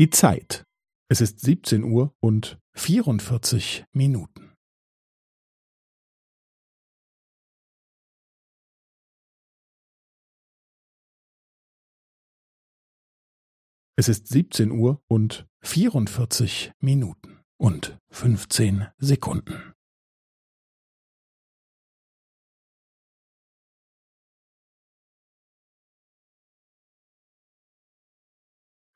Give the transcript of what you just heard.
Die Zeit. Es ist 17 Uhr und 44 Minuten. Es ist 17 Uhr und 44 Minuten und 15 Sekunden.